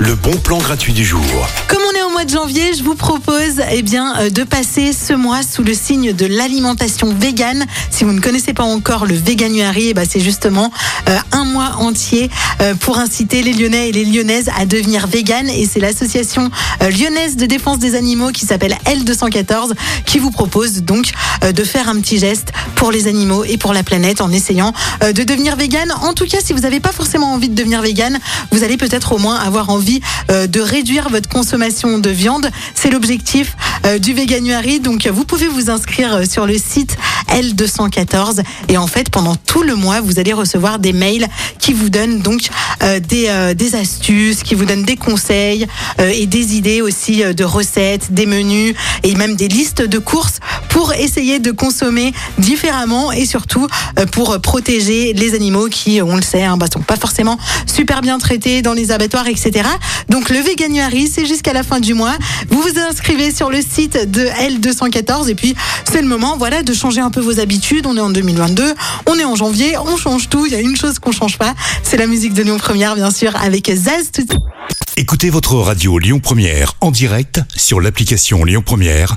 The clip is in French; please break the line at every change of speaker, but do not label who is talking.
Le bon plan gratuit du jour.
Comme on est au mois de janvier, je vous propose eh bien, euh, de passer ce mois sous le signe de l'alimentation végane. Si vous ne connaissez pas encore le Veganuary, eh ben, c'est justement euh, un mois entier euh, pour inciter les Lyonnais et les Lyonnaises à devenir véganes. Et c'est l'association lyonnaise de défense des animaux qui s'appelle L214 qui vous propose donc de faire un petit geste pour les animaux et pour la planète en essayant de devenir végane. En tout cas, si vous n'avez pas forcément envie de devenir végane, vous allez peut-être au moins avoir envie euh, de réduire votre consommation de viande. C'est l'objectif euh, du Veganuary. Donc, vous pouvez vous inscrire euh, sur le site L214 et en fait, pendant tout le mois, vous allez recevoir des mails qui vous donnent donc des, des astuces, qui vous donnent des conseils et des idées aussi de recettes, des menus et même des listes de courses pour essayer de consommer différemment et surtout euh, pour protéger les animaux qui, on le sait, hein, bah, sont pas forcément super bien traités dans les abattoirs, etc. Donc le Veganuary, c'est jusqu'à la fin du mois. Vous vous inscrivez sur le site de L214 et puis c'est le moment, voilà, de changer un peu vos habitudes. On est en 2022, on est en janvier, on change tout. Il y a une chose qu'on change pas, c'est la musique de Lyon Première, bien sûr, avec Zaz.
Écoutez votre radio Lyon Première en direct sur l'application Lyon Première,